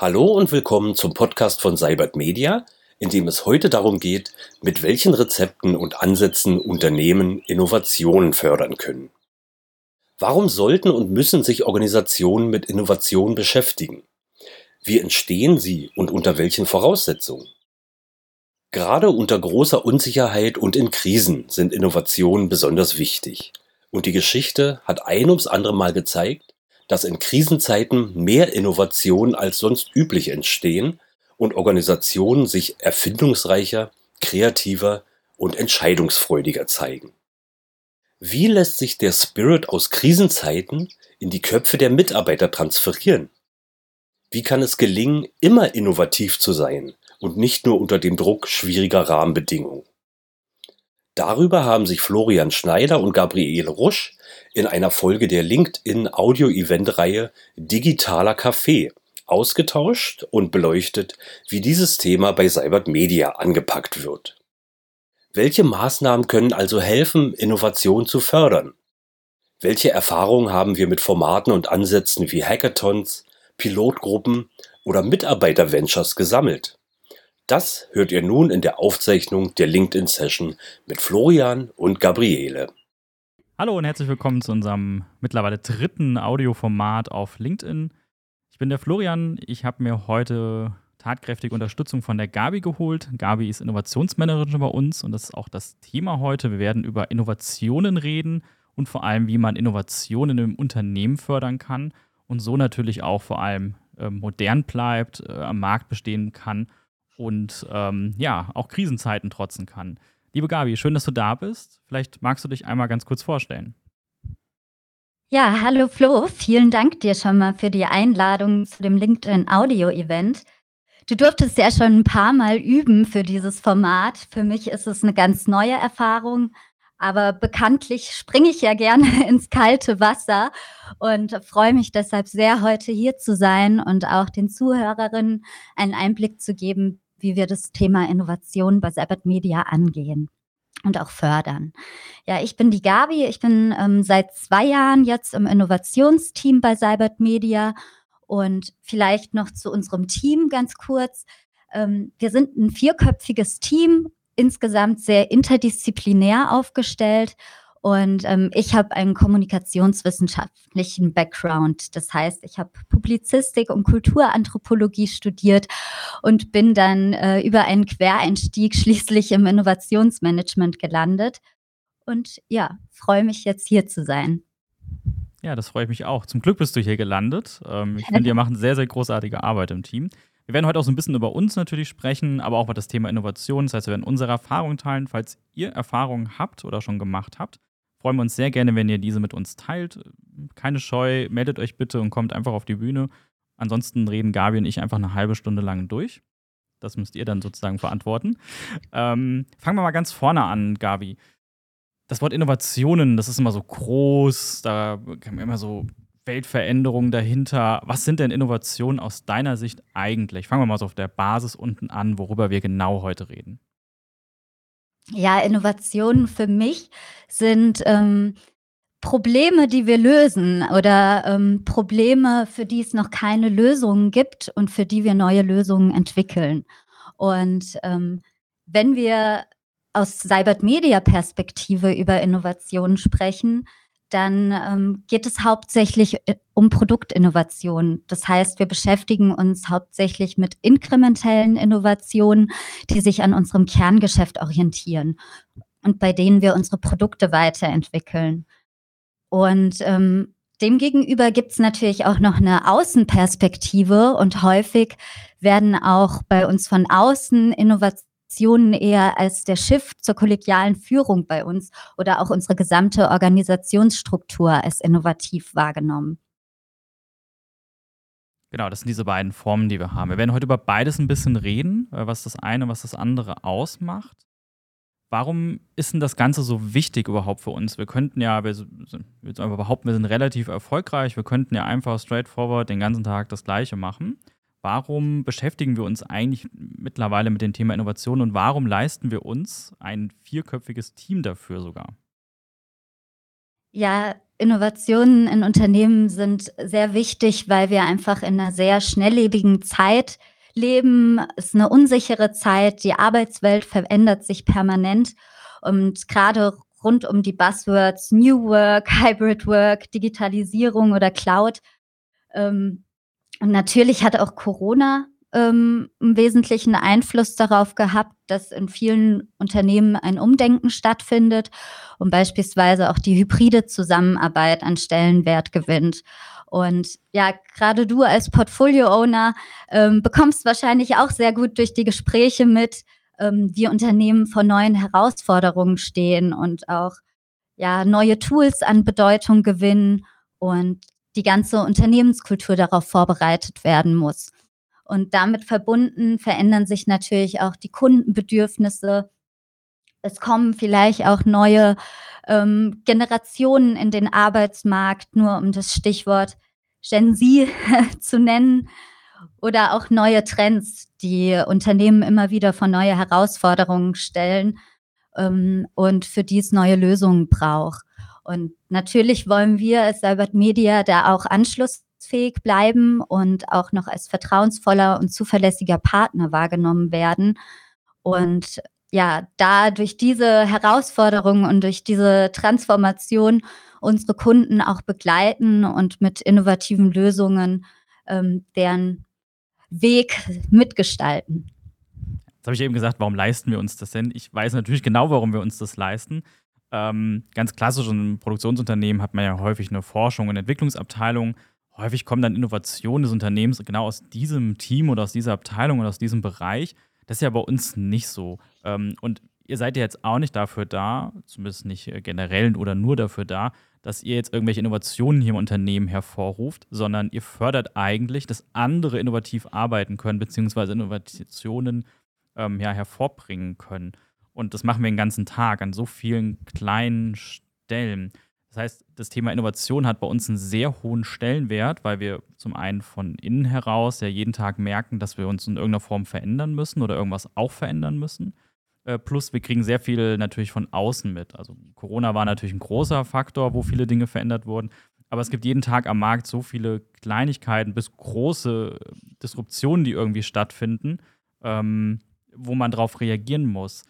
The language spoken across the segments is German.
Hallo und willkommen zum Podcast von Cybert Media, in dem es heute darum geht, mit welchen Rezepten und Ansätzen Unternehmen Innovationen fördern können. Warum sollten und müssen sich Organisationen mit Innovation beschäftigen? Wie entstehen sie und unter welchen Voraussetzungen? Gerade unter großer Unsicherheit und in Krisen sind Innovationen besonders wichtig. Und die Geschichte hat ein ums andere Mal gezeigt, dass in Krisenzeiten mehr Innovationen als sonst üblich entstehen und Organisationen sich erfindungsreicher, kreativer und entscheidungsfreudiger zeigen. Wie lässt sich der Spirit aus Krisenzeiten in die Köpfe der Mitarbeiter transferieren? Wie kann es gelingen, immer innovativ zu sein und nicht nur unter dem Druck schwieriger Rahmenbedingungen? Darüber haben sich Florian Schneider und Gabriele Rusch in einer Folge der LinkedIn Audio-Event-Reihe Digitaler Café ausgetauscht und beleuchtet, wie dieses Thema bei Cybert Media angepackt wird. Welche Maßnahmen können also helfen, Innovation zu fördern? Welche Erfahrungen haben wir mit Formaten und Ansätzen wie Hackathons, Pilotgruppen oder Mitarbeiter-Ventures gesammelt? Das hört ihr nun in der Aufzeichnung der LinkedIn-Session mit Florian und Gabriele. Hallo und herzlich willkommen zu unserem mittlerweile dritten Audioformat auf LinkedIn. Ich bin der Florian. Ich habe mir heute tatkräftige Unterstützung von der Gabi geholt. Gabi ist Innovationsmanagerin bei uns und das ist auch das Thema heute. Wir werden über Innovationen reden und vor allem, wie man Innovationen im Unternehmen fördern kann und so natürlich auch vor allem äh, modern bleibt, äh, am Markt bestehen kann und ähm, ja, auch Krisenzeiten trotzen kann. Liebe Gabi, schön, dass du da bist. Vielleicht magst du dich einmal ganz kurz vorstellen. Ja, hallo Flo, vielen Dank dir schon mal für die Einladung zu dem LinkedIn Audio Event. Du durftest ja schon ein paar Mal üben für dieses Format. Für mich ist es eine ganz neue Erfahrung, aber bekanntlich springe ich ja gerne ins kalte Wasser und freue mich deshalb sehr, heute hier zu sein und auch den Zuhörerinnen einen Einblick zu geben, wie wir das Thema Innovation bei Sabbath Media angehen und auch fördern. Ja, ich bin die Gabi. Ich bin ähm, seit zwei Jahren jetzt im Innovationsteam bei Cybert Media und vielleicht noch zu unserem Team ganz kurz. Ähm, wir sind ein vierköpfiges Team, insgesamt sehr interdisziplinär aufgestellt und ähm, ich habe einen kommunikationswissenschaftlichen Background. Das heißt, ich habe Publizistik und Kulturanthropologie studiert und bin dann äh, über einen Quereinstieg schließlich im Innovationsmanagement gelandet. Und ja, freue mich jetzt hier zu sein. Ja, das freue ich mich auch. Zum Glück bist du hier gelandet. Ähm, ich finde, ihr macht sehr, sehr großartige Arbeit im Team. Wir werden heute auch so ein bisschen über uns natürlich sprechen, aber auch über das Thema Innovation. Das heißt, wir werden unsere Erfahrungen teilen. Falls ihr Erfahrungen habt oder schon gemacht habt, freuen wir uns sehr gerne, wenn ihr diese mit uns teilt. Keine Scheu, meldet euch bitte und kommt einfach auf die Bühne. Ansonsten reden Gabi und ich einfach eine halbe Stunde lang durch. Das müsst ihr dann sozusagen verantworten. Ähm, fangen wir mal ganz vorne an, Gabi. Das Wort Innovationen, das ist immer so groß, da wir immer so Weltveränderungen dahinter. Was sind denn Innovationen aus deiner Sicht eigentlich? Fangen wir mal so auf der Basis unten an, worüber wir genau heute reden. Ja, Innovationen für mich sind ähm, Probleme, die wir lösen oder ähm, Probleme, für die es noch keine Lösungen gibt und für die wir neue Lösungen entwickeln. Und ähm, wenn wir aus Cybert Media Perspektive über Innovationen sprechen, dann ähm, geht es hauptsächlich äh, um Produktinnovation. Das heißt, wir beschäftigen uns hauptsächlich mit inkrementellen Innovationen, die sich an unserem Kerngeschäft orientieren und bei denen wir unsere Produkte weiterentwickeln. Und ähm, demgegenüber gibt es natürlich auch noch eine Außenperspektive und häufig werden auch bei uns von außen Innovationen Organisationen eher als der Shift zur kollegialen Führung bei uns oder auch unsere gesamte Organisationsstruktur als innovativ wahrgenommen. Genau, das sind diese beiden Formen, die wir haben. Wir werden heute über beides ein bisschen reden, äh, was das eine, was das andere ausmacht. Warum ist denn das Ganze so wichtig überhaupt für uns? Wir könnten ja, wir, wir behaupten, wir sind relativ erfolgreich, wir könnten ja einfach straightforward den ganzen Tag das Gleiche machen. Warum beschäftigen wir uns eigentlich mittlerweile mit dem Thema Innovation und warum leisten wir uns ein vierköpfiges Team dafür sogar? Ja, Innovationen in Unternehmen sind sehr wichtig, weil wir einfach in einer sehr schnelllebigen Zeit leben. Es ist eine unsichere Zeit. Die Arbeitswelt verändert sich permanent. Und gerade rund um die Buzzwords New Work, Hybrid Work, Digitalisierung oder Cloud. Ähm, und natürlich hat auch Corona ähm, einen wesentlichen Einfluss darauf gehabt, dass in vielen Unternehmen ein Umdenken stattfindet und beispielsweise auch die hybride Zusammenarbeit an Stellenwert gewinnt. Und ja, gerade du als Portfolio-Owner ähm, bekommst wahrscheinlich auch sehr gut durch die Gespräche mit, ähm, wie Unternehmen vor neuen Herausforderungen stehen und auch ja, neue Tools an Bedeutung gewinnen und die ganze Unternehmenskultur darauf vorbereitet werden muss. Und damit verbunden verändern sich natürlich auch die Kundenbedürfnisse. Es kommen vielleicht auch neue ähm, Generationen in den Arbeitsmarkt, nur um das Stichwort Gen Z zu nennen, oder auch neue Trends, die Unternehmen immer wieder vor neue Herausforderungen stellen ähm, und für die es neue Lösungen braucht. Und natürlich wollen wir als Albert Media da auch anschlussfähig bleiben und auch noch als vertrauensvoller und zuverlässiger Partner wahrgenommen werden. Und ja, da durch diese Herausforderungen und durch diese Transformation unsere Kunden auch begleiten und mit innovativen Lösungen ähm, deren Weg mitgestalten. Jetzt habe ich eben gesagt, warum leisten wir uns das denn? Ich weiß natürlich genau, warum wir uns das leisten. Ähm, ganz klassisch in einem Produktionsunternehmen hat man ja häufig eine Forschung und Entwicklungsabteilung. Häufig kommen dann Innovationen des Unternehmens genau aus diesem Team oder aus dieser Abteilung oder aus diesem Bereich. Das ist ja bei uns nicht so. Ähm, und ihr seid ja jetzt auch nicht dafür da, zumindest nicht äh, generell oder nur dafür da, dass ihr jetzt irgendwelche Innovationen hier im Unternehmen hervorruft, sondern ihr fördert eigentlich, dass andere innovativ arbeiten können, beziehungsweise Innovationen ähm, ja, hervorbringen können. Und das machen wir den ganzen Tag an so vielen kleinen Stellen. Das heißt, das Thema Innovation hat bei uns einen sehr hohen Stellenwert, weil wir zum einen von innen heraus ja jeden Tag merken, dass wir uns in irgendeiner Form verändern müssen oder irgendwas auch verändern müssen. Äh, plus, wir kriegen sehr viel natürlich von außen mit. Also Corona war natürlich ein großer Faktor, wo viele Dinge verändert wurden. Aber es gibt jeden Tag am Markt so viele Kleinigkeiten bis große Disruptionen, die irgendwie stattfinden, ähm, wo man darauf reagieren muss.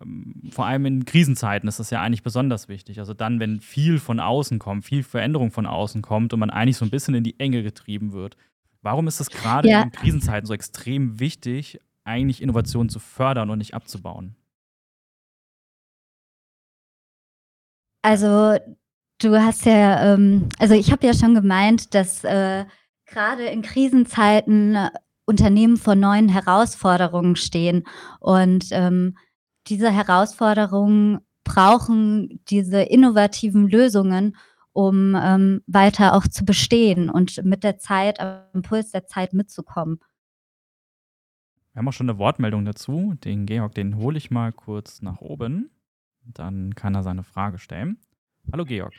Ähm, vor allem in Krisenzeiten ist das ja eigentlich besonders wichtig. Also dann, wenn viel von außen kommt, viel Veränderung von außen kommt und man eigentlich so ein bisschen in die Enge getrieben wird. Warum ist es gerade ja. in Krisenzeiten so extrem wichtig, eigentlich Innovation zu fördern und nicht abzubauen? Also du hast ja, ähm, also ich habe ja schon gemeint, dass äh, gerade in Krisenzeiten äh, Unternehmen vor neuen Herausforderungen stehen und ähm, diese Herausforderungen brauchen diese innovativen Lösungen, um ähm, weiter auch zu bestehen und mit der Zeit, am Puls der Zeit mitzukommen. Wir haben auch schon eine Wortmeldung dazu. Den Georg, den hole ich mal kurz nach oben. Dann kann er seine Frage stellen. Hallo Georg.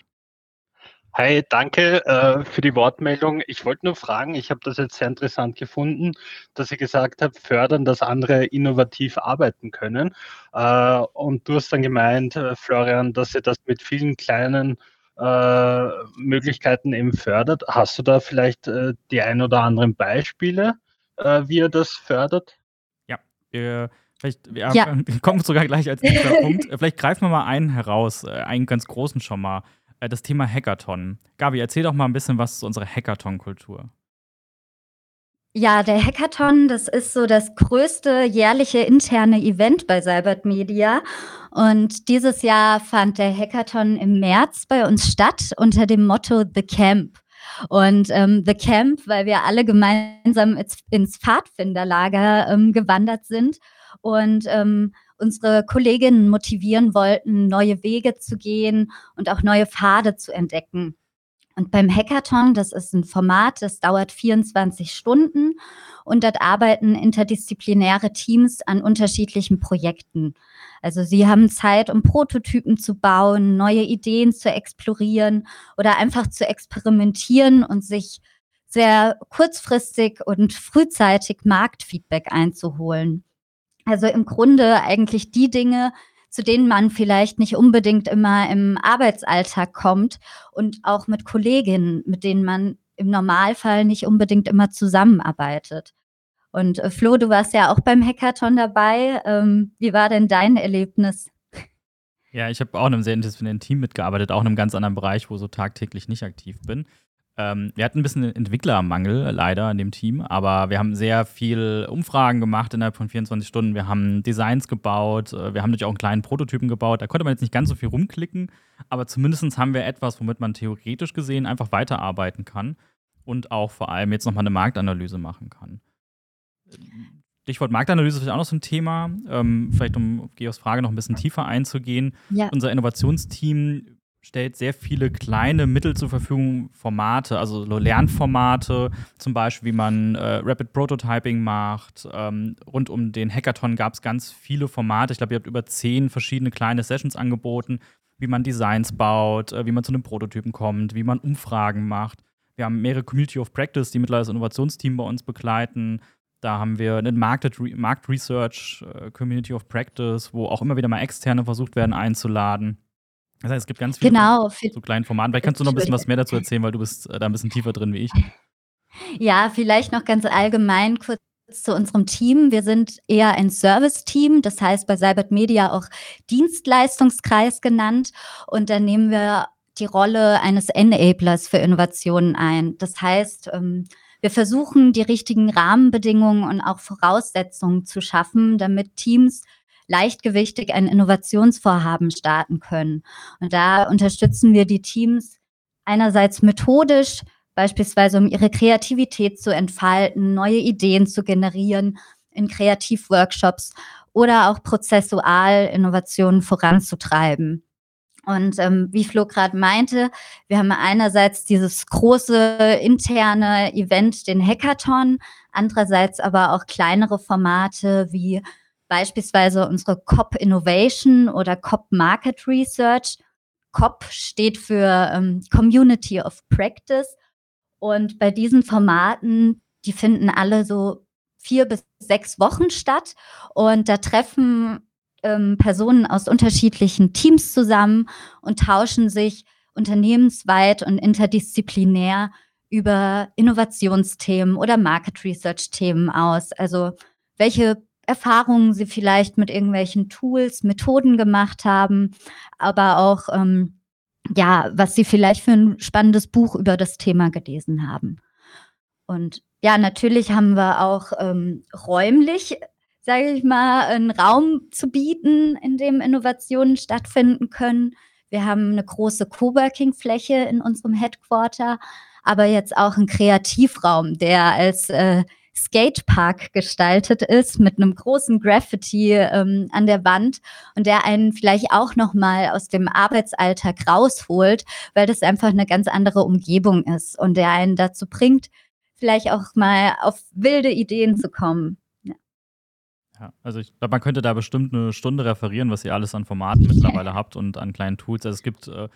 Hi, danke äh, für die Wortmeldung. Ich wollte nur fragen, ich habe das jetzt sehr interessant gefunden, dass ihr gesagt habt, fördern, dass andere innovativ arbeiten können. Äh, und du hast dann gemeint, äh, Florian, dass ihr das mit vielen kleinen äh, Möglichkeiten eben fördert. Hast du da vielleicht äh, die ein oder anderen Beispiele, äh, wie ihr das fördert? Wir, vielleicht, wir ja. kommen sogar gleich als nächster Punkt. Vielleicht greifen wir mal einen heraus, einen ganz großen schon mal. Äh, das Thema Hackathon. Gabi, erzähl doch mal ein bisschen was zu unserer Hackathon-Kultur. Ja, der Hackathon, das ist so das größte jährliche interne Event bei Cybert Media. Und dieses Jahr fand der Hackathon im März bei uns statt unter dem Motto The Camp. Und ähm, The Camp, weil wir alle gemeinsam ins, ins Pfadfinderlager ähm, gewandert sind und ähm, unsere Kolleginnen motivieren wollten, neue Wege zu gehen und auch neue Pfade zu entdecken. Und beim Hackathon, das ist ein Format, das dauert 24 Stunden und dort arbeiten interdisziplinäre Teams an unterschiedlichen Projekten. Also sie haben Zeit, um Prototypen zu bauen, neue Ideen zu explorieren oder einfach zu experimentieren und sich sehr kurzfristig und frühzeitig Marktfeedback einzuholen. Also im Grunde eigentlich die Dinge, zu denen man vielleicht nicht unbedingt immer im Arbeitsalltag kommt und auch mit Kolleginnen, mit denen man im Normalfall nicht unbedingt immer zusammenarbeitet. Und äh, Flo, du warst ja auch beim Hackathon dabei. Ähm, wie war denn dein Erlebnis? Ja, ich habe auch in einem sehr interdisziplinären Team mitgearbeitet, auch in einem ganz anderen Bereich, wo so tagtäglich nicht aktiv bin. Ähm, wir hatten ein bisschen Entwicklermangel leider in dem Team, aber wir haben sehr viel Umfragen gemacht innerhalb von 24 Stunden. Wir haben Designs gebaut, äh, wir haben natürlich auch einen kleinen Prototypen gebaut. Da konnte man jetzt nicht ganz so viel rumklicken, aber zumindest haben wir etwas, womit man theoretisch gesehen einfach weiterarbeiten kann und auch vor allem jetzt nochmal eine Marktanalyse machen kann. Stichwort Marktanalyse ist vielleicht auch noch so ein Thema. Ähm, vielleicht, um auf Geos Frage noch ein bisschen tiefer einzugehen. Ja. Unser Innovationsteam stellt sehr viele kleine Mittel zur Verfügung, Formate, also Lernformate, zum Beispiel, wie man äh, Rapid Prototyping macht. Ähm, rund um den Hackathon gab es ganz viele Formate. Ich glaube, ihr habt über zehn verschiedene kleine Sessions angeboten, wie man Designs baut, äh, wie man zu einem Prototypen kommt, wie man Umfragen macht. Wir haben mehrere Community of Practice, die mittlerweile das Innovationsteam bei uns begleiten. Da haben wir eine Market, Markt Research, äh, Community of Practice, wo auch immer wieder mal Externe versucht werden einzuladen. Das heißt, es gibt ganz viele genau, so kleinen Formaten. Vielleicht kannst du noch ein bisschen was mehr dazu erzählen, weil du bist äh, da ein bisschen tiefer drin wie ich. Ja, vielleicht noch ganz allgemein kurz zu unserem Team. Wir sind eher ein Service-Team, das heißt bei Cybert Media auch Dienstleistungskreis genannt. Und da nehmen wir die Rolle eines Enablers für Innovationen ein. Das heißt, ähm, wir versuchen, die richtigen Rahmenbedingungen und auch Voraussetzungen zu schaffen, damit Teams leichtgewichtig ein Innovationsvorhaben starten können. Und da unterstützen wir die Teams einerseits methodisch, beispielsweise um ihre Kreativität zu entfalten, neue Ideen zu generieren in Kreativworkshops oder auch prozessual Innovationen voranzutreiben. Und ähm, wie Flo gerade meinte, wir haben einerseits dieses große interne Event, den Hackathon, andererseits aber auch kleinere Formate wie beispielsweise unsere COP Innovation oder COP Market Research. COP steht für ähm, Community of Practice. Und bei diesen Formaten, die finden alle so vier bis sechs Wochen statt. Und da treffen ähm, Personen aus unterschiedlichen Teams zusammen und tauschen sich unternehmensweit und interdisziplinär über Innovationsthemen oder Market Research Themen aus. Also welche Erfahrungen sie vielleicht mit irgendwelchen Tools, Methoden gemacht haben, aber auch ähm, ja, was sie vielleicht für ein spannendes Buch über das Thema gelesen haben. Und ja, natürlich haben wir auch ähm, räumlich, sage ich mal, einen Raum zu bieten, in dem Innovationen stattfinden können. Wir haben eine große Coworking-Fläche in unserem Headquarter, aber jetzt auch einen Kreativraum, der als äh, Skatepark gestaltet ist mit einem großen Graffiti ähm, an der Wand und der einen vielleicht auch noch mal aus dem Arbeitsalltag rausholt, weil das einfach eine ganz andere Umgebung ist und der einen dazu bringt, vielleicht auch mal auf wilde Ideen zu kommen. Ja, also ich glaube, man könnte da bestimmt eine Stunde referieren, was ihr alles an Formaten mittlerweile habt und an kleinen Tools. Also es gibt äh,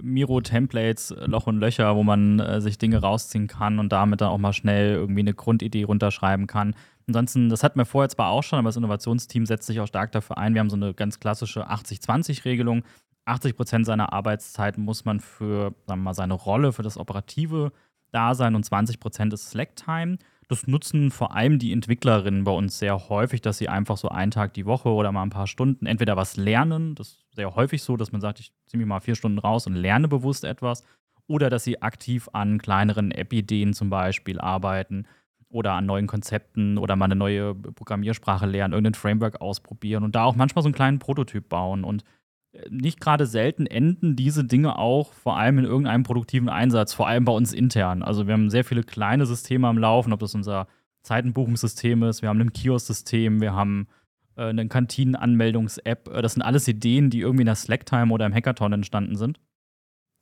Miro-Templates, Loch und Löcher, wo man äh, sich Dinge rausziehen kann und damit dann auch mal schnell irgendwie eine Grundidee runterschreiben kann. Ansonsten, das hatten wir vorher zwar auch schon, aber das Innovationsteam setzt sich auch stark dafür ein. Wir haben so eine ganz klassische 80-20-Regelung. 80 Prozent seiner Arbeitszeit muss man für, sagen wir mal, seine Rolle, für das operative Dasein und 20 Prozent ist Slack-Time. Das nutzen vor allem die Entwicklerinnen bei uns sehr häufig, dass sie einfach so einen Tag die Woche oder mal ein paar Stunden entweder was lernen. Das ist sehr häufig so, dass man sagt, ich ziehe mich mal vier Stunden raus und lerne bewusst etwas. Oder dass sie aktiv an kleineren App-Ideen zum Beispiel arbeiten oder an neuen Konzepten oder mal eine neue Programmiersprache lernen, irgendein Framework ausprobieren und da auch manchmal so einen kleinen Prototyp bauen. Und nicht gerade selten enden diese Dinge auch vor allem in irgendeinem produktiven Einsatz, vor allem bei uns intern. Also wir haben sehr viele kleine Systeme am Laufen, ob das unser Zeitenbuchungssystem ist, wir haben ein Kiosk-System, wir haben äh, eine Kantinen-Anmeldungs-App. Äh, das sind alles Ideen, die irgendwie in der Slacktime oder im Hackathon entstanden sind,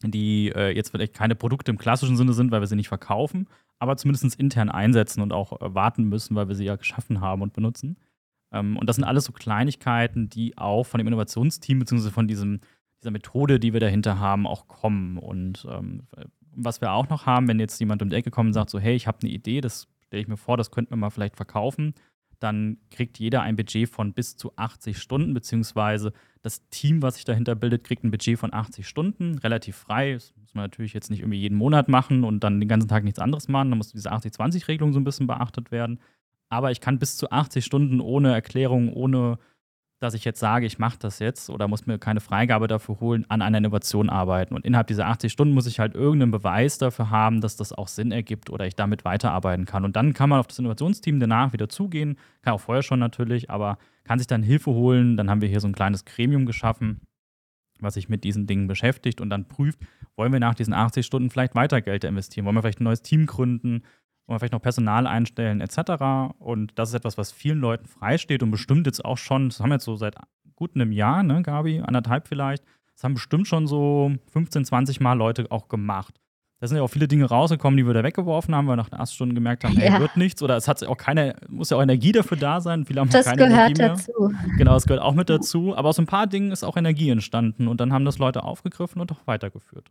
die äh, jetzt vielleicht keine Produkte im klassischen Sinne sind, weil wir sie nicht verkaufen, aber zumindest intern einsetzen und auch äh, warten müssen, weil wir sie ja geschaffen haben und benutzen. Ähm, und das sind alles so Kleinigkeiten, die auch von dem Innovationsteam bzw. von diesem, dieser Methode, die wir dahinter haben, auch kommen. Und ähm, was wir auch noch haben, wenn jetzt jemand um die Ecke kommt und sagt, so, hey, ich habe eine Idee, das stelle ich mir vor, das könnten wir mal vielleicht verkaufen, dann kriegt jeder ein Budget von bis zu 80 Stunden, beziehungsweise das Team, was sich dahinter bildet, kriegt ein Budget von 80 Stunden, relativ frei. Das muss man natürlich jetzt nicht irgendwie jeden Monat machen und dann den ganzen Tag nichts anderes machen. Da muss diese 80-20-Regelung so ein bisschen beachtet werden. Aber ich kann bis zu 80 Stunden ohne Erklärung, ohne dass ich jetzt sage, ich mache das jetzt oder muss mir keine Freigabe dafür holen, an einer Innovation arbeiten. Und innerhalb dieser 80 Stunden muss ich halt irgendeinen Beweis dafür haben, dass das auch Sinn ergibt oder ich damit weiterarbeiten kann. Und dann kann man auf das Innovationsteam danach wieder zugehen, kann auch vorher schon natürlich, aber kann sich dann Hilfe holen. Dann haben wir hier so ein kleines Gremium geschaffen, was sich mit diesen Dingen beschäftigt und dann prüft, wollen wir nach diesen 80 Stunden vielleicht weiter Geld investieren, wollen wir vielleicht ein neues Team gründen, wir vielleicht noch Personal einstellen etc. Und das ist etwas, was vielen Leuten freisteht und bestimmt jetzt auch schon, das haben wir jetzt so seit gut einem Jahr, ne, Gabi, anderthalb vielleicht, das haben bestimmt schon so 15, 20 Mal Leute auch gemacht. Da sind ja auch viele Dinge rausgekommen, die wir da weggeworfen haben, weil wir nach den ersten Stunden gemerkt haben, hey, ja. wird nichts. Oder es hat auch keine, muss ja auch Energie dafür da sein. Viele haben das keine gehört dazu. Genau, das gehört auch mit dazu. Aber aus ein paar Dingen ist auch Energie entstanden und dann haben das Leute aufgegriffen und auch weitergeführt.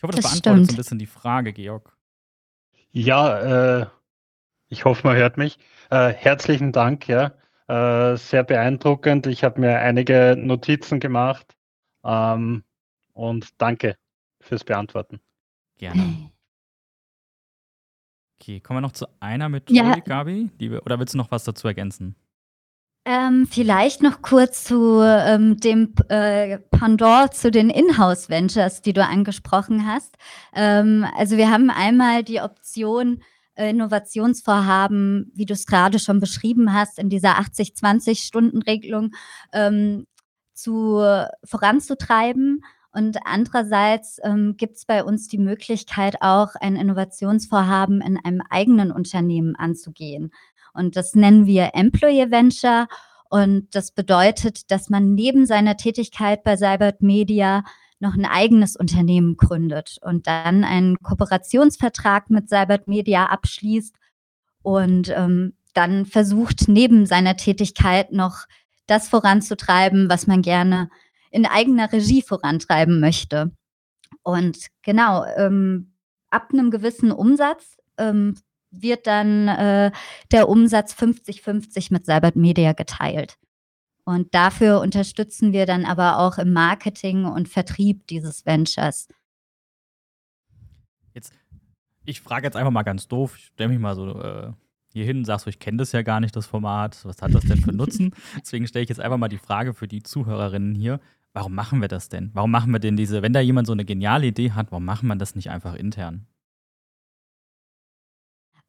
Ich hoffe, das, das beantwortet stimmt. so ein bisschen die Frage, Georg. Ja, äh, ich hoffe, man hört mich. Äh, herzlichen Dank, ja. Äh, sehr beeindruckend. Ich habe mir einige Notizen gemacht. Ähm, und danke fürs Beantworten. Gerne. Okay, kommen wir noch zu einer Methodik, ja. Gabi? Wir, oder willst du noch was dazu ergänzen? Ähm, vielleicht noch kurz zu ähm, dem äh, Pendant zu den Inhouse-Ventures, die du angesprochen hast. Ähm, also wir haben einmal die Option, äh, Innovationsvorhaben, wie du es gerade schon beschrieben hast, in dieser 80-20-Stunden-Regelung ähm, zu, voranzutreiben. Und andererseits ähm, gibt es bei uns die Möglichkeit, auch ein Innovationsvorhaben in einem eigenen Unternehmen anzugehen. Und das nennen wir Employee Venture. Und das bedeutet, dass man neben seiner Tätigkeit bei Cybert Media noch ein eigenes Unternehmen gründet und dann einen Kooperationsvertrag mit Cybert Media abschließt und ähm, dann versucht, neben seiner Tätigkeit noch das voranzutreiben, was man gerne in eigener Regie vorantreiben möchte. Und genau, ähm, ab einem gewissen Umsatz ähm, wird dann äh, der Umsatz 50-50 mit Cybert Media geteilt. Und dafür unterstützen wir dann aber auch im Marketing und Vertrieb dieses Ventures. Jetzt, ich frage jetzt einfach mal ganz doof, ich stelle mich mal so äh, hier hin und sage so, ich kenne das ja gar nicht, das Format, was hat das denn für Nutzen? Deswegen stelle ich jetzt einfach mal die Frage für die Zuhörerinnen hier, warum machen wir das denn? Warum machen wir denn diese, wenn da jemand so eine geniale Idee hat, warum machen wir das nicht einfach intern?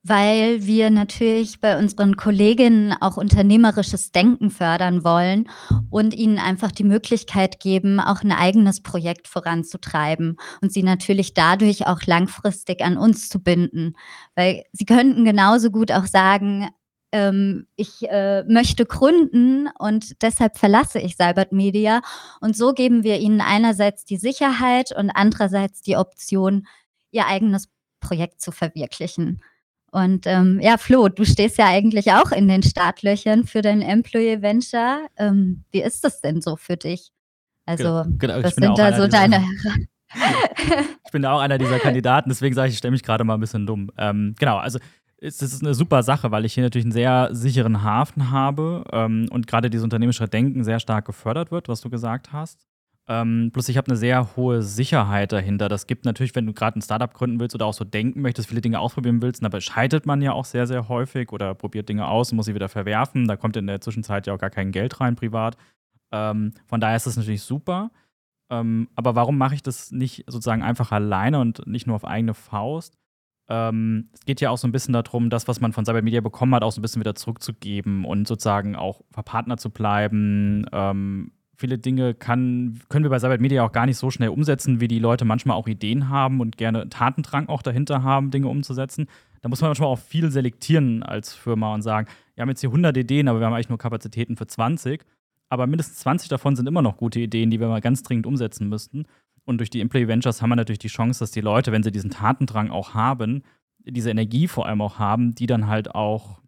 weil wir natürlich bei unseren Kolleginnen auch unternehmerisches Denken fördern wollen und ihnen einfach die Möglichkeit geben, auch ein eigenes Projekt voranzutreiben und sie natürlich dadurch auch langfristig an uns zu binden. Weil sie könnten genauso gut auch sagen, ähm, ich äh, möchte gründen und deshalb verlasse ich Cybert Media. Und so geben wir ihnen einerseits die Sicherheit und andererseits die Option, ihr eigenes Projekt zu verwirklichen. Und ähm, ja, Flo, du stehst ja eigentlich auch in den Startlöchern für dein Employee Venture. Ähm, wie ist das denn so für dich? Also, genau, was sind da so deine. ich bin da auch einer dieser Kandidaten, deswegen sage ich, ich stelle mich gerade mal ein bisschen dumm. Ähm, genau, also es ist eine super Sache, weil ich hier natürlich einen sehr sicheren Hafen habe ähm, und gerade dieses unternehmerische Denken sehr stark gefördert wird, was du gesagt hast. Ähm, plus ich habe eine sehr hohe Sicherheit dahinter. Das gibt natürlich, wenn du gerade ein Startup gründen willst oder auch so denken möchtest, viele Dinge ausprobieren willst, dabei scheitert man ja auch sehr, sehr häufig oder probiert Dinge aus und muss sie wieder verwerfen. Da kommt in der Zwischenzeit ja auch gar kein Geld rein privat. Ähm, von daher ist das natürlich super. Ähm, aber warum mache ich das nicht sozusagen einfach alleine und nicht nur auf eigene Faust? Ähm, es geht ja auch so ein bisschen darum, das, was man von Cybermedia bekommen hat, auch so ein bisschen wieder zurückzugeben und sozusagen auch verpartner zu bleiben, ähm, viele Dinge kann, können wir bei Cyber Media auch gar nicht so schnell umsetzen, wie die Leute manchmal auch Ideen haben und gerne Tatendrang auch dahinter haben, Dinge umzusetzen. Da muss man manchmal auch viel selektieren als Firma und sagen, wir haben jetzt hier 100 Ideen, aber wir haben eigentlich nur Kapazitäten für 20. Aber mindestens 20 davon sind immer noch gute Ideen, die wir mal ganz dringend umsetzen müssten. Und durch die Employee Ventures haben wir natürlich die Chance, dass die Leute, wenn sie diesen Tatendrang auch haben, diese Energie vor allem auch haben, die dann halt auch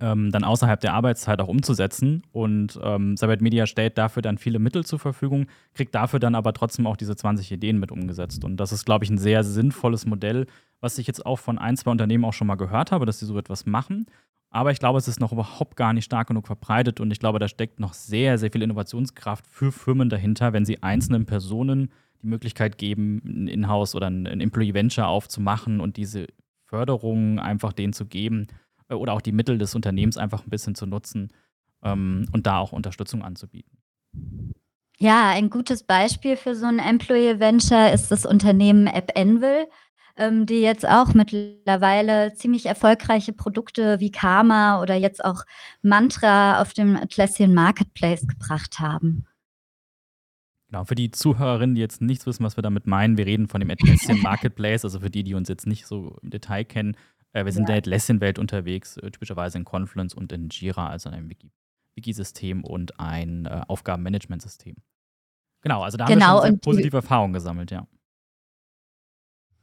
ähm, dann außerhalb der Arbeitszeit auch umzusetzen. Und ähm, Cyber Media stellt dafür dann viele Mittel zur Verfügung, kriegt dafür dann aber trotzdem auch diese 20 Ideen mit umgesetzt. Und das ist, glaube ich, ein sehr sinnvolles Modell, was ich jetzt auch von ein, zwei Unternehmen auch schon mal gehört habe, dass sie so etwas machen. Aber ich glaube, es ist noch überhaupt gar nicht stark genug verbreitet und ich glaube, da steckt noch sehr, sehr viel Innovationskraft für Firmen dahinter, wenn sie einzelnen Personen die Möglichkeit geben, ein Inhouse oder ein Employee Venture aufzumachen und diese Förderung einfach denen zu geben äh, oder auch die Mittel des Unternehmens einfach ein bisschen zu nutzen ähm, und da auch Unterstützung anzubieten. Ja, ein gutes Beispiel für so ein Employee Venture ist das Unternehmen AppEnvil, ähm, die jetzt auch mittlerweile ziemlich erfolgreiche Produkte wie Karma oder jetzt auch Mantra auf dem Atlassian Marketplace gebracht haben. Genau, für die Zuhörerinnen, die jetzt nichts wissen, was wir damit meinen, wir reden von dem Atlassian Marketplace, also für die, die uns jetzt nicht so im Detail kennen. Äh, wir sind ja. in der Atlassian-Welt unterwegs, äh, typischerweise in Confluence und in Jira, also in einem Wiki. Wiki-System und ein äh, Aufgabenmanagementsystem. Genau, also da haben genau, wir schon sehr positive Erfahrungen gesammelt, ja.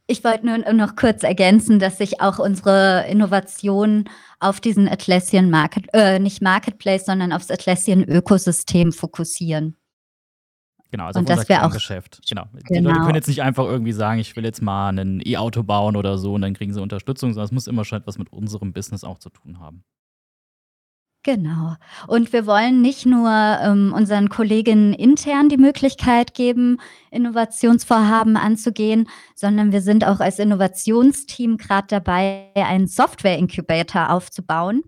Ich wollte nur noch kurz ergänzen, dass sich auch unsere Innovationen auf diesen Atlassian Market, äh, nicht Marketplace, sondern aufs Atlassian Ökosystem fokussieren. Genau, also und auf unser Geschäft. Genau. genau. Die Leute können jetzt nicht einfach irgendwie sagen, ich will jetzt mal ein E-Auto bauen oder so und dann kriegen sie Unterstützung, sondern es muss immer schon etwas mit unserem Business auch zu tun haben. Genau. Und wir wollen nicht nur ähm, unseren Kolleginnen intern die Möglichkeit geben, Innovationsvorhaben anzugehen, sondern wir sind auch als Innovationsteam gerade dabei, einen Software-Incubator aufzubauen.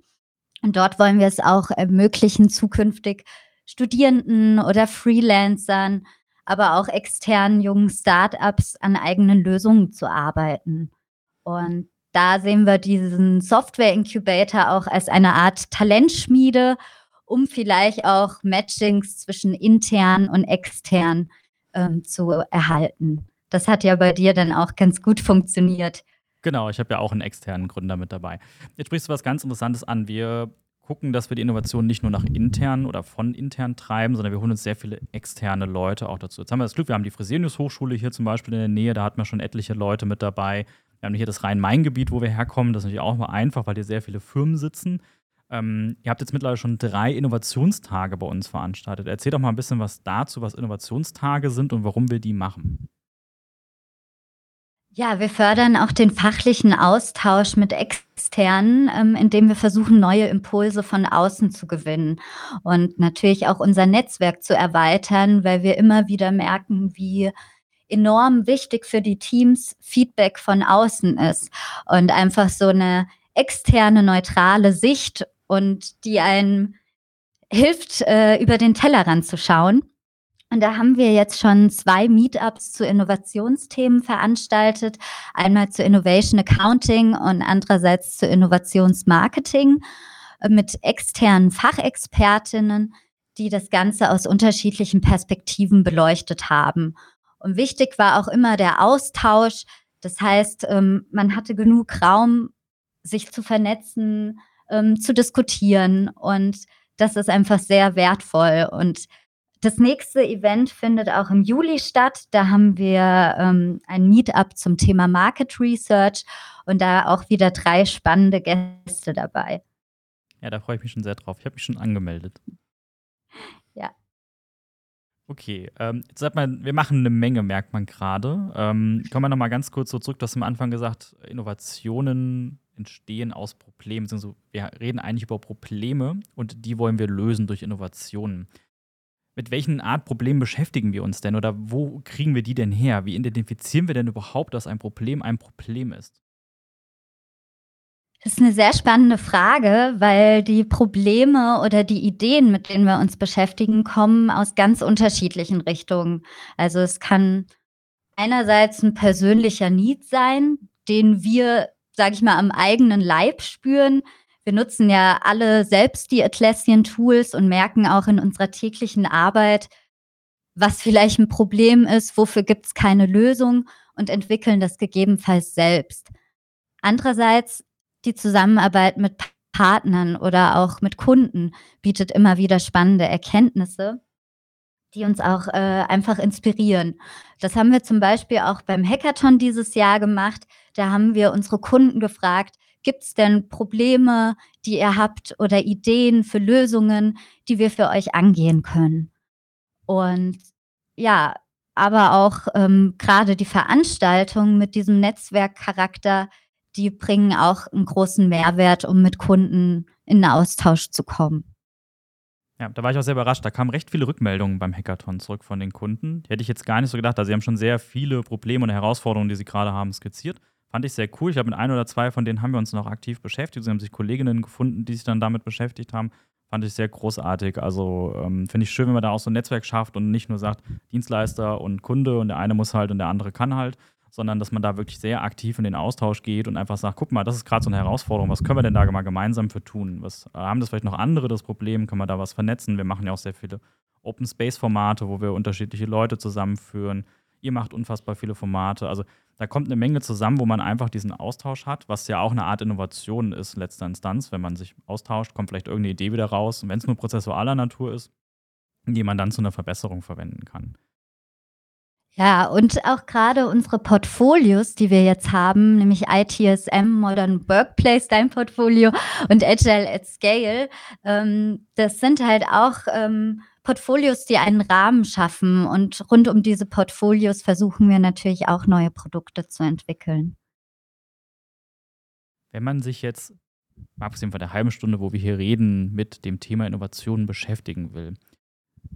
Und dort wollen wir es auch ermöglichen, zukünftig Studierenden oder Freelancern, aber auch externen jungen Startups an eigenen Lösungen zu arbeiten. Und da sehen wir diesen Software Incubator auch als eine Art Talentschmiede, um vielleicht auch Matchings zwischen intern und extern ähm, zu erhalten. Das hat ja bei dir dann auch ganz gut funktioniert. Genau, ich habe ja auch einen externen Gründer mit dabei. Jetzt sprichst du was ganz Interessantes an. Wir gucken, dass wir die Innovation nicht nur nach intern oder von intern treiben, sondern wir holen uns sehr viele externe Leute auch dazu. Jetzt haben wir das Glück, wir haben die Fresenius Hochschule hier zum Beispiel in der Nähe, da hat man schon etliche Leute mit dabei. Wir haben hier das Rhein-Main-Gebiet, wo wir herkommen. Das ist natürlich auch mal einfach, weil hier sehr viele Firmen sitzen. Ähm, ihr habt jetzt mittlerweile schon drei Innovationstage bei uns veranstaltet. Erzähl doch mal ein bisschen was dazu, was Innovationstage sind und warum wir die machen. Ja, wir fördern auch den fachlichen Austausch mit Externen, ähm, indem wir versuchen, neue Impulse von außen zu gewinnen und natürlich auch unser Netzwerk zu erweitern, weil wir immer wieder merken, wie enorm wichtig für die Teams Feedback von außen ist und einfach so eine externe, neutrale Sicht und die einem hilft, äh, über den Tellerrand zu schauen. Und da haben wir jetzt schon zwei Meetups zu Innovationsthemen veranstaltet. Einmal zu Innovation Accounting und andererseits zu Innovationsmarketing mit externen Fachexpertinnen, die das Ganze aus unterschiedlichen Perspektiven beleuchtet haben. Und wichtig war auch immer der Austausch. Das heißt, ähm, man hatte genug Raum, sich zu vernetzen, ähm, zu diskutieren. Und das ist einfach sehr wertvoll. Und das nächste Event findet auch im Juli statt. Da haben wir ähm, ein Meetup zum Thema Market Research und da auch wieder drei spannende Gäste dabei. Ja, da freue ich mich schon sehr drauf. Ich habe mich schon angemeldet. Okay, ähm, jetzt sagt man, wir machen eine Menge, merkt man gerade. Ähm, kommen wir nochmal ganz kurz so zurück. Du hast am Anfang gesagt, Innovationen entstehen aus Problemen. Also wir reden eigentlich über Probleme und die wollen wir lösen durch Innovationen. Mit welchen Art Problemen beschäftigen wir uns denn oder wo kriegen wir die denn her? Wie identifizieren wir denn überhaupt, dass ein Problem ein Problem ist? Das ist eine sehr spannende Frage, weil die Probleme oder die Ideen, mit denen wir uns beschäftigen, kommen aus ganz unterschiedlichen Richtungen. Also es kann einerseits ein persönlicher Need sein, den wir, sage ich mal, am eigenen Leib spüren. Wir nutzen ja alle selbst die Atlassian-Tools und merken auch in unserer täglichen Arbeit, was vielleicht ein Problem ist, wofür gibt es keine Lösung und entwickeln das gegebenenfalls selbst. Andererseits die Zusammenarbeit mit Partnern oder auch mit Kunden bietet immer wieder spannende Erkenntnisse, die uns auch äh, einfach inspirieren. Das haben wir zum Beispiel auch beim Hackathon dieses Jahr gemacht. Da haben wir unsere Kunden gefragt, gibt es denn Probleme, die ihr habt oder Ideen für Lösungen, die wir für euch angehen können? Und ja, aber auch ähm, gerade die Veranstaltungen mit diesem Netzwerkcharakter, die bringen auch einen großen Mehrwert, um mit Kunden in den Austausch zu kommen. Ja, da war ich auch sehr überrascht. Da kamen recht viele Rückmeldungen beim Hackathon zurück von den Kunden. Die hätte ich jetzt gar nicht so gedacht. Also, sie haben schon sehr viele Probleme und Herausforderungen, die sie gerade haben, skizziert. Fand ich sehr cool. Ich habe mit ein oder zwei von denen haben wir uns noch aktiv beschäftigt. Sie haben sich Kolleginnen gefunden, die sich dann damit beschäftigt haben. Fand ich sehr großartig. Also ähm, finde ich schön, wenn man da auch so ein Netzwerk schafft und nicht nur sagt, Dienstleister und Kunde und der eine muss halt und der andere kann halt, sondern dass man da wirklich sehr aktiv in den Austausch geht und einfach sagt, guck mal, das ist gerade so eine Herausforderung, was können wir denn da mal gemeinsam für tun? Was haben das vielleicht noch andere das Problem? Können wir da was vernetzen? Wir machen ja auch sehr viele Open Space Formate, wo wir unterschiedliche Leute zusammenführen. Ihr macht unfassbar viele Formate. Also da kommt eine Menge zusammen, wo man einfach diesen Austausch hat, was ja auch eine Art Innovation ist, letzter Instanz. Wenn man sich austauscht, kommt vielleicht irgendeine Idee wieder raus. Und wenn es nur prozessualer Natur ist, die man dann zu einer Verbesserung verwenden kann. Ja, und auch gerade unsere Portfolios, die wir jetzt haben, nämlich ITSM, Modern Workplace, dein Portfolio und Agile at Scale, ähm, das sind halt auch ähm, Portfolios, die einen Rahmen schaffen. Und rund um diese Portfolios versuchen wir natürlich auch neue Produkte zu entwickeln. Wenn man sich jetzt, abgesehen von der halben Stunde, wo wir hier reden, mit dem Thema Innovation beschäftigen will,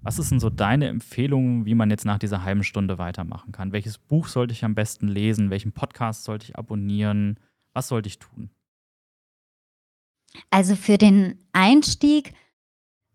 was ist denn so deine Empfehlung, wie man jetzt nach dieser halben Stunde weitermachen kann? Welches Buch sollte ich am besten lesen? Welchen Podcast sollte ich abonnieren? Was sollte ich tun? Also für den Einstieg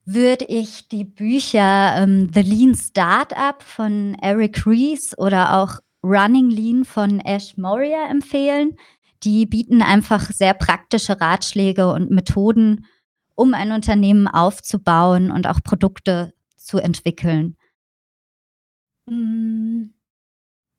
würde ich die Bücher ähm, The Lean Startup von Eric Ries oder auch Running Lean von Ash Moria empfehlen. Die bieten einfach sehr praktische Ratschläge und Methoden, um ein Unternehmen aufzubauen und auch Produkte zu entwickeln. Hm,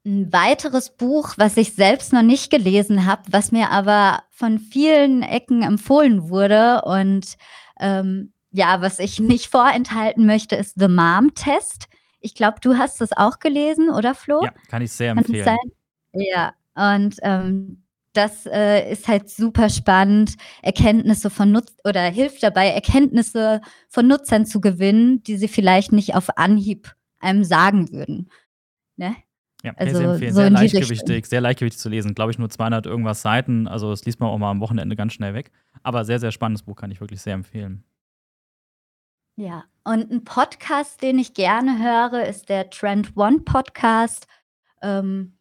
ein weiteres Buch, was ich selbst noch nicht gelesen habe, was mir aber von vielen Ecken empfohlen wurde und ähm, ja, was ich nicht vorenthalten möchte, ist The Mom Test. Ich glaube, du hast das auch gelesen, oder Flo? Ja, kann ich sehr empfehlen. Ja, und ähm, das äh, ist halt super spannend, Erkenntnisse von Nutz oder hilft dabei, Erkenntnisse von Nutzern zu gewinnen, die sie vielleicht nicht auf Anhieb einem sagen würden. Ne? Ja, also sehr empfehlen. So sehr leichtgewichtig, sehr leichtgewichtig zu lesen. Glaube ich nur 200 irgendwas Seiten. Also das liest man auch mal am Wochenende ganz schnell weg. Aber sehr, sehr spannendes Buch kann ich wirklich sehr empfehlen. Ja, und ein Podcast, den ich gerne höre, ist der Trend One Podcast. Ähm,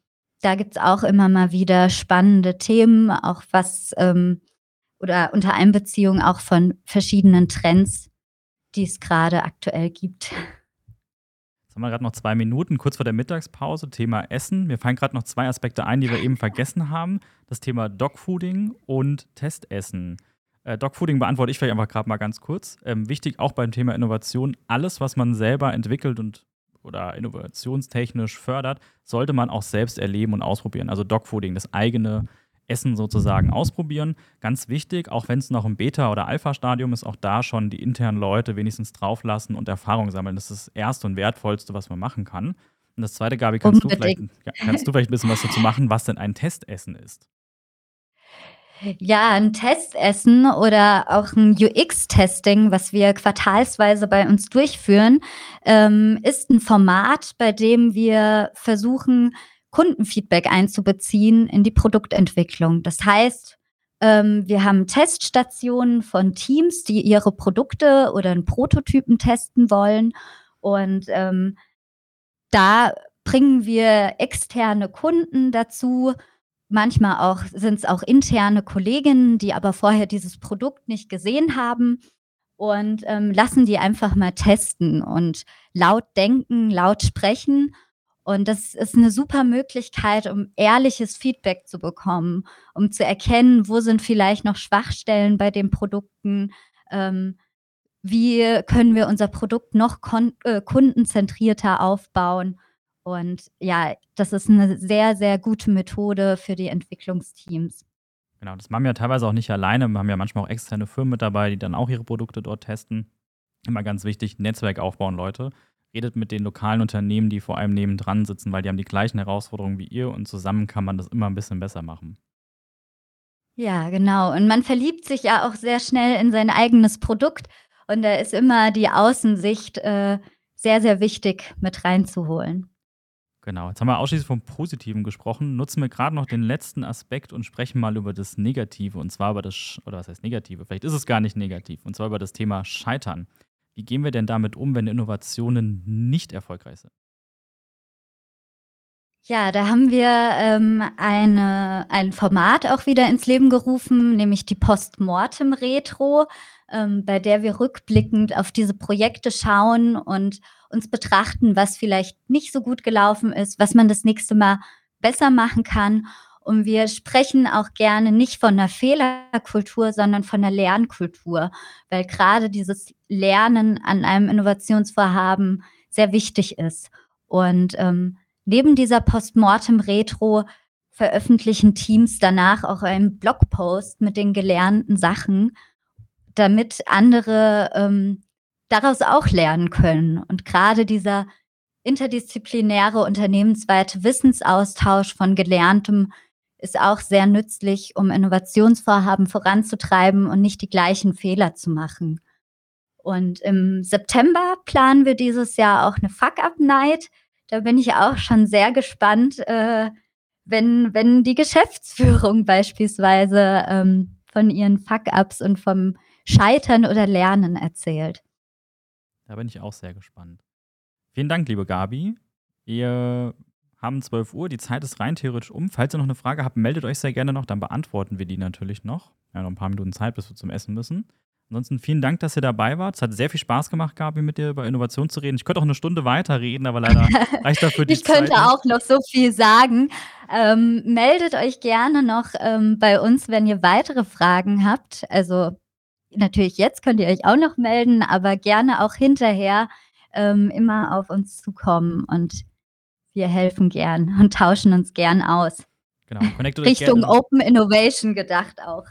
da gibt es auch immer mal wieder spannende Themen, auch was ähm, oder unter Einbeziehung auch von verschiedenen Trends, die es gerade aktuell gibt. Jetzt haben wir gerade noch zwei Minuten, kurz vor der Mittagspause, Thema Essen. Mir fallen gerade noch zwei Aspekte ein, die wir eben vergessen haben. Das Thema Dogfooding und Testessen. Äh, Dogfooding beantworte ich vielleicht einfach gerade mal ganz kurz. Ähm, wichtig auch beim Thema Innovation, alles, was man selber entwickelt und oder innovationstechnisch fördert, sollte man auch selbst erleben und ausprobieren. Also Dogfooding, das eigene Essen sozusagen ausprobieren. Ganz wichtig, auch wenn es noch im Beta- oder Alpha-Stadium ist, auch da schon die internen Leute wenigstens drauflassen und Erfahrung sammeln. Das ist das Erste und Wertvollste, was man machen kann. Und das Zweite, Gabi, kannst, du vielleicht, kannst du vielleicht ein bisschen was dazu machen, was denn ein Testessen ist? Ja, ein Testessen oder auch ein UX-Testing, was wir quartalsweise bei uns durchführen, ähm, ist ein Format, bei dem wir versuchen, Kundenfeedback einzubeziehen in die Produktentwicklung. Das heißt, ähm, wir haben Teststationen von Teams, die ihre Produkte oder einen Prototypen testen wollen. Und ähm, da bringen wir externe Kunden dazu, Manchmal auch sind es auch interne Kolleginnen, die aber vorher dieses Produkt nicht gesehen haben und ähm, lassen die einfach mal testen und laut denken, laut sprechen. Und das ist eine super Möglichkeit, um ehrliches Feedback zu bekommen, um zu erkennen, wo sind vielleicht noch Schwachstellen bei den Produkten, ähm, wie können wir unser Produkt noch äh, kundenzentrierter aufbauen und ja, das ist eine sehr, sehr gute Methode für die Entwicklungsteams. Genau, das machen wir teilweise auch nicht alleine. Wir haben ja manchmal auch externe Firmen mit dabei, die dann auch ihre Produkte dort testen. Immer ganz wichtig, Netzwerk aufbauen, Leute. Redet mit den lokalen Unternehmen, die vor allem nebendran sitzen, weil die haben die gleichen Herausforderungen wie ihr und zusammen kann man das immer ein bisschen besser machen. Ja, genau. Und man verliebt sich ja auch sehr schnell in sein eigenes Produkt und da ist immer die Außensicht äh, sehr, sehr wichtig mit reinzuholen. Genau, jetzt haben wir ausschließlich vom Positiven gesprochen. Nutzen wir gerade noch den letzten Aspekt und sprechen mal über das Negative. Und zwar über das, oder was heißt Negative? Vielleicht ist es gar nicht negativ. Und zwar über das Thema Scheitern. Wie gehen wir denn damit um, wenn Innovationen nicht erfolgreich sind? Ja, da haben wir ähm, eine, ein Format auch wieder ins Leben gerufen, nämlich die Postmortem Retro, ähm, bei der wir rückblickend auf diese Projekte schauen und uns betrachten, was vielleicht nicht so gut gelaufen ist, was man das nächste Mal besser machen kann. Und wir sprechen auch gerne nicht von einer Fehlerkultur, sondern von einer Lernkultur, weil gerade dieses Lernen an einem Innovationsvorhaben sehr wichtig ist. Und ähm, neben dieser Postmortem-Retro veröffentlichen Teams danach auch einen Blogpost mit den gelernten Sachen, damit andere ähm, daraus auch lernen können. Und gerade dieser interdisziplinäre unternehmensweite Wissensaustausch von Gelerntem ist auch sehr nützlich, um Innovationsvorhaben voranzutreiben und nicht die gleichen Fehler zu machen. Und im September planen wir dieses Jahr auch eine Fuck-Up-Night. Da bin ich auch schon sehr gespannt, äh, wenn, wenn die Geschäftsführung beispielsweise ähm, von ihren Fuck-Ups und vom Scheitern oder Lernen erzählt. Da bin ich auch sehr gespannt. Vielen Dank, liebe Gabi. Wir haben 12 Uhr, die Zeit ist rein theoretisch um. Falls ihr noch eine Frage habt, meldet euch sehr gerne noch, dann beantworten wir die natürlich noch. Wir haben noch ein paar Minuten Zeit, bis wir zum Essen müssen. Ansonsten vielen Dank, dass ihr dabei wart. Es hat sehr viel Spaß gemacht, Gabi, mit dir über Innovation zu reden. Ich könnte auch eine Stunde weiter reden, aber leider reicht dafür die Ich könnte Zeit auch noch so viel sagen. Ähm, meldet euch gerne noch ähm, bei uns, wenn ihr weitere Fragen habt. Also natürlich jetzt könnt ihr euch auch noch melden, aber gerne auch hinterher ähm, immer auf uns zukommen und wir helfen gern und tauschen uns gern aus. Genau, Richtung gerne. Open Innovation gedacht auch.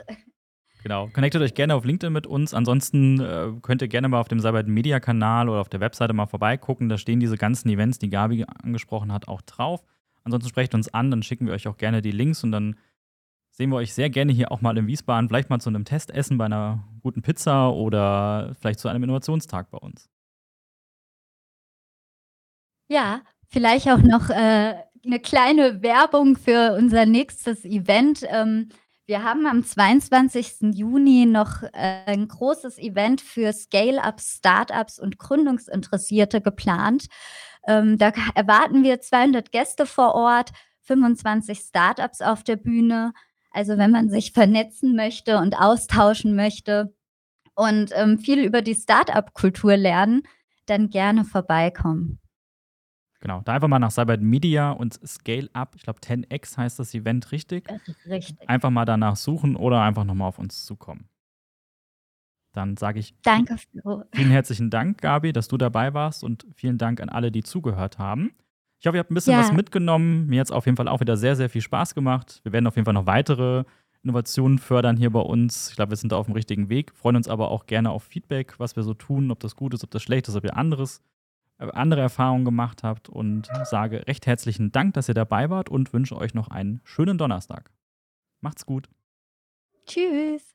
Genau, connectet euch gerne auf LinkedIn mit uns. Ansonsten äh, könnt ihr gerne mal auf dem Cyber Media Kanal oder auf der Webseite mal vorbeigucken. Da stehen diese ganzen Events, die Gabi angesprochen hat, auch drauf. Ansonsten sprecht uns an, dann schicken wir euch auch gerne die Links und dann sehen wir euch sehr gerne hier auch mal in Wiesbaden, vielleicht mal zu einem Testessen bei einer guten Pizza oder vielleicht zu einem Innovationstag bei uns. Ja, vielleicht auch noch äh, eine kleine Werbung für unser nächstes Event. Ähm, wir haben am 22. Juni noch äh, ein großes Event für Scale-Ups, Startups und Gründungsinteressierte geplant. Ähm, da erwarten wir 200 Gäste vor Ort, 25 Startups auf der Bühne. Also wenn man sich vernetzen möchte und austauschen möchte und ähm, viel über die Startup-Kultur lernen, dann gerne vorbeikommen. Genau, da einfach mal nach Cyber Media und Scale Up, ich glaube 10x heißt das Event richtig. Richtig. Einfach mal danach suchen oder einfach nochmal auf uns zukommen. Dann sage ich Danke, Flo. vielen herzlichen Dank, Gabi, dass du dabei warst und vielen Dank an alle, die zugehört haben. Ich hoffe, ihr habt ein bisschen Ja. was mitgenommen. Mir hat es auf jeden Fall auch wieder sehr, sehr viel Spaß gemacht. Wir werden auf jeden Fall noch weitere Innovationen fördern hier bei uns. Ich glaube, wir sind da auf dem richtigen Weg. Freuen uns aber auch gerne auf Feedback, was wir so tun, ob das gut ist, ob das schlecht ist, ob ihr anderes, andere Erfahrungen gemacht habt und sage recht herzlichen Dank, dass ihr dabei wart und wünsche euch noch einen schönen Donnerstag. Macht's gut. Tschüss.